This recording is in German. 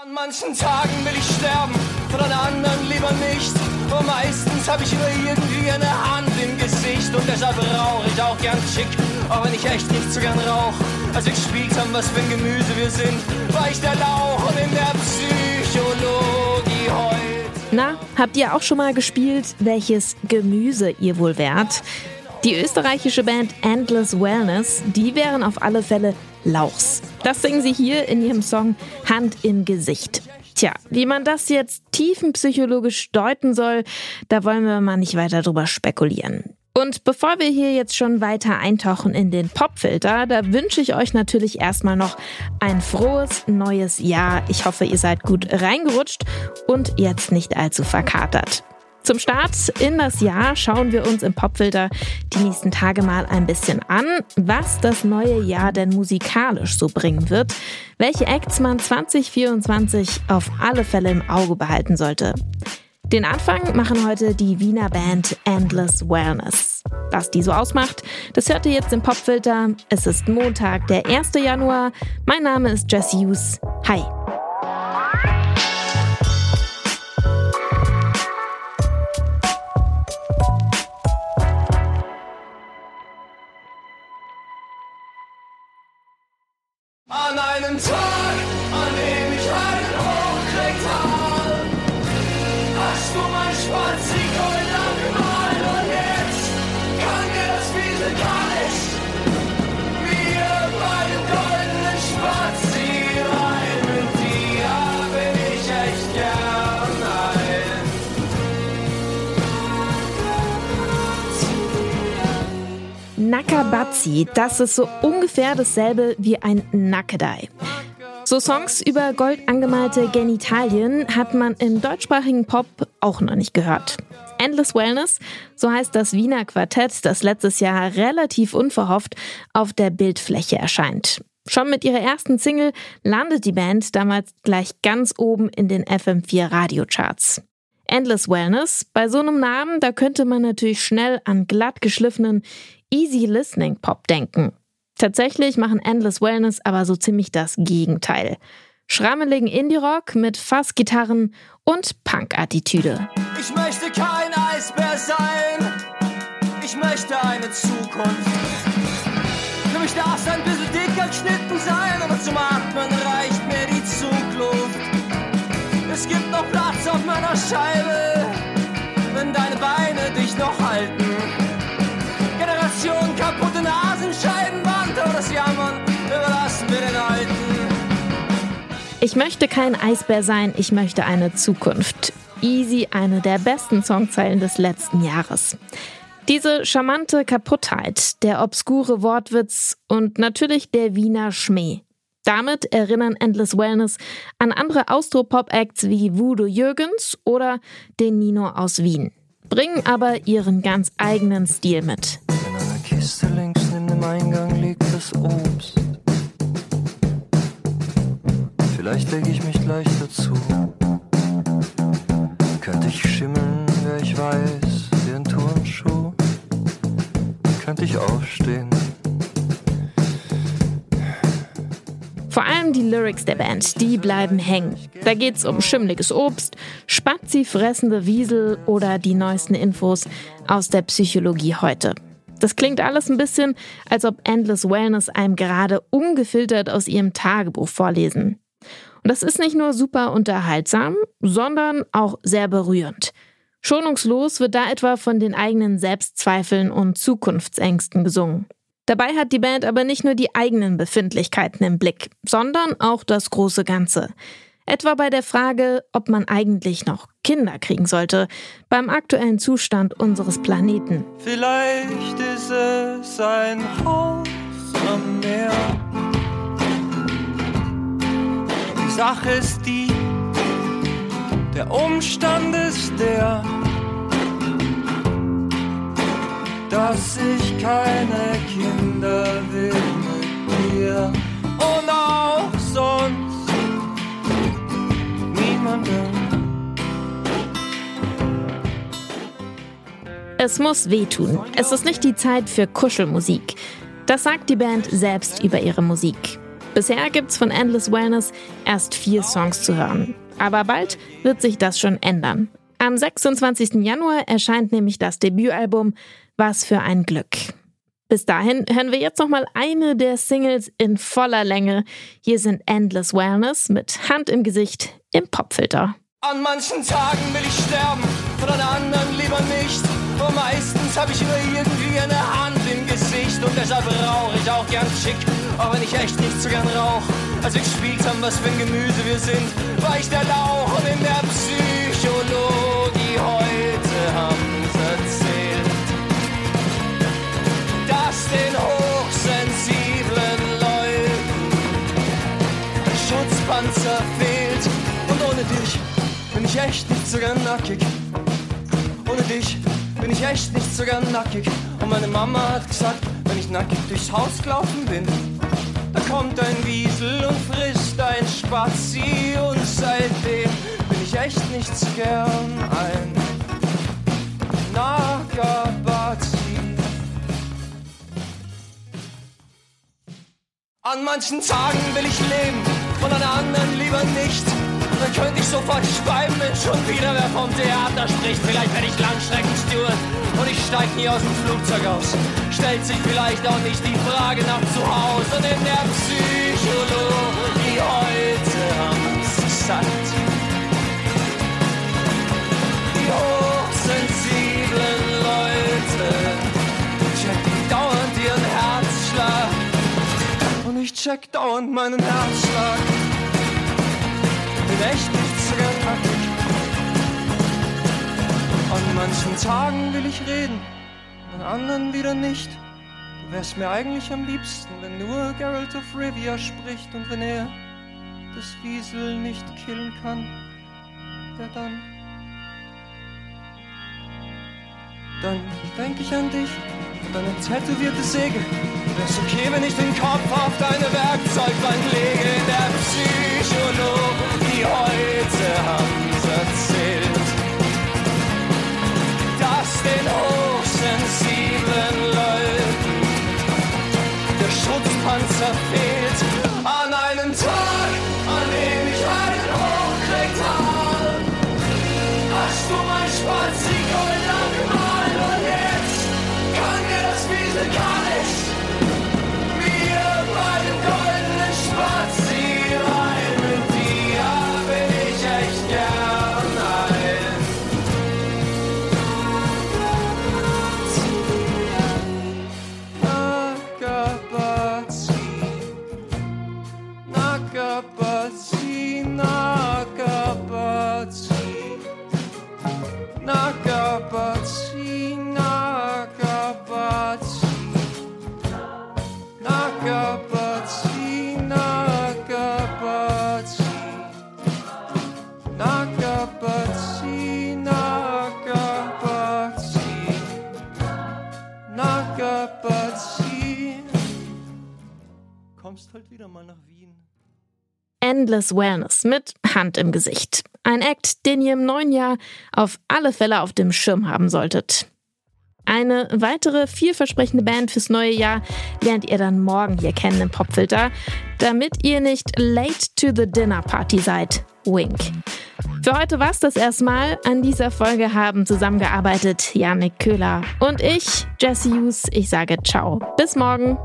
An manchen Tagen will ich sterben, von an anderen lieber nicht. Und meistens habe ich immer irgendwie eine Hand im Gesicht und deshalb rauche ich auch gern schick, auch wenn ich echt nicht so gern rauch. Als wir gespielt haben, was für ein Gemüse wir sind, war ich der Lauch und in der Psychologie heute. Na, habt ihr auch schon mal gespielt, welches Gemüse ihr wohl wärt? Die österreichische Band Endless Wellness, die wären auf alle Fälle Lauchs. Das singen sie hier in ihrem Song Hand im Gesicht. Tja, wie man das jetzt tiefenpsychologisch deuten soll, da wollen wir mal nicht weiter drüber spekulieren. Und bevor wir hier jetzt schon weiter eintauchen in den Popfilter, da wünsche ich euch natürlich erstmal noch ein frohes neues Jahr. Ich hoffe, ihr seid gut reingerutscht und jetzt nicht allzu verkatert. Zum Start in das Jahr schauen wir uns im Popfilter die nächsten Tage mal ein bisschen an, was das neue Jahr denn musikalisch so bringen wird, welche Acts man 2024 auf alle Fälle im Auge behalten sollte. Den Anfang machen heute die Wiener Band Endless Wellness. Was die so ausmacht, das hört ihr jetzt im Popfilter. Es ist Montag, der 1. Januar. Mein Name ist Jesse Hughes. Hi. An einem Tag, an dem Nakabatzi, das ist so ungefähr dasselbe wie ein Nackedei. So Songs über gold angemalte Genitalien hat man im deutschsprachigen Pop auch noch nicht gehört. Endless Wellness, so heißt das Wiener Quartett, das letztes Jahr relativ unverhofft auf der Bildfläche erscheint. Schon mit ihrer ersten Single landet die Band damals gleich ganz oben in den FM4 Radiocharts. Endless Wellness, bei so einem Namen, da könnte man natürlich schnell an glatt geschliffenen Easy Listening Pop denken. Tatsächlich machen Endless Wellness aber so ziemlich das Gegenteil. Schrammeligen Indie-Rock mit Fassgitarren und Punk-Attitüde. Ich möchte kein Eisbär sein, ich möchte eine Zukunft. Für mich darf es ein bisschen dicker geschnitten sein, aber zum Atmen reicht Scheibe, wenn deine Beine dich noch halten. Generation kaputte Nasenscheibenwand, oh das Jammern überlassen wir den Alten. Ich möchte kein Eisbär sein, ich möchte eine Zukunft. Easy, eine der besten Songzeilen des letzten Jahres. Diese charmante Kaputtheit, der obskure Wortwitz und natürlich der Wiener Schmäh. Damit erinnern Endless Wellness an andere Austropop-Acts wie Voodoo Jürgens oder den Nino aus Wien, bringen aber ihren ganz eigenen Stil mit. In einer Kiste links neben dem Eingang liegt das Obst. Vielleicht leg ich mich gleich dazu. Könnte ich schimmeln, wer ich weiß, wie ein Turnschuh. Könnte ich aufstehen. Vor allem die Lyrics der Band, die bleiben hängen. Da geht's um schimmliges Obst, Spazi fressende Wiesel oder die neuesten Infos aus der Psychologie heute. Das klingt alles ein bisschen, als ob Endless Wellness einem gerade ungefiltert aus ihrem Tagebuch vorlesen. Und das ist nicht nur super unterhaltsam, sondern auch sehr berührend. Schonungslos wird da etwa von den eigenen Selbstzweifeln und Zukunftsängsten gesungen. Dabei hat die Band aber nicht nur die eigenen Befindlichkeiten im Blick, sondern auch das große Ganze. Etwa bei der Frage, ob man eigentlich noch Kinder kriegen sollte, beim aktuellen Zustand unseres Planeten. Vielleicht ist es ein Haus am Meer. Die Sache ist die, der Umstand ist der, dass ich keine Kinder will mit dir und auch sonst niemanden. Es muss wehtun. Es ist nicht die Zeit für Kuschelmusik. Das sagt die Band selbst über ihre Musik. Bisher gibt's von Endless Wellness erst vier Songs zu hören. Aber bald wird sich das schon ändern. Am 26. Januar erscheint nämlich das Debütalbum Was für ein Glück. Bis dahin hören wir jetzt nochmal eine der Singles in voller Länge. Hier sind Endless Wellness mit Hand im Gesicht im Popfilter. An manchen Tagen will ich sterben, von an anderen lieber nicht. Aber meistens habe ich immer irgendwie eine Hand im Gesicht und deshalb rauche ich auch gern schick, auch wenn ich echt nicht so gern rauch. Als wir gespielt haben, was für ein Gemüse wir sind, war ich der Lauch und in der Psychologie Schutzpanzer fehlt und ohne dich bin ich echt nicht so gern nackig. Ohne dich bin ich echt nicht so gern nackig. Und meine Mama hat gesagt, wenn ich nackig durchs Haus gelaufen bin, da kommt ein Wiesel und frisst ein Spazi. Und seitdem bin ich echt nicht so gern ein Nagabazi. An manchen Tagen will ich leben, von an anderen lieber nicht. Dann könnte ich sofort schreiben, wenn schon wieder wer vom Theater spricht. Vielleicht werde ich Langstreckensteward und ich steig nie aus dem Flugzeug aus. Stellt sich vielleicht auch nicht die Frage nach zu Hause. Und in der Psychologie heute haben's satt. Die check dauernd meinen Herzschlag bin echt nicht so gern nackig. An manchen Tagen will ich reden, an anderen wieder nicht. Du wärst mir eigentlich am liebsten, wenn nur Geralt of Rivia spricht und wenn er das Wiesel nicht killen kann, wer dann? Dann denk ich an dich und deine tätowierte Säge. Okay, wenn ich den Kopf auf deine Werkzeugbank lege in der Psychologie heute haben's erzählt, dass den hochsensiblen Leuten der Schutzpanzer fehlt. Endless Wellness mit Hand im Gesicht. Ein Act, den ihr im neuen Jahr auf alle Fälle auf dem Schirm haben solltet. Eine weitere vielversprechende Band fürs neue Jahr lernt ihr dann morgen hier kennen im Popfilter, damit ihr nicht late to the dinner party seid. Wink. Für heute war's das erstmal. An dieser Folge haben zusammengearbeitet Janik Köhler und ich, Jesse Hughes. Ich sage ciao. Bis morgen.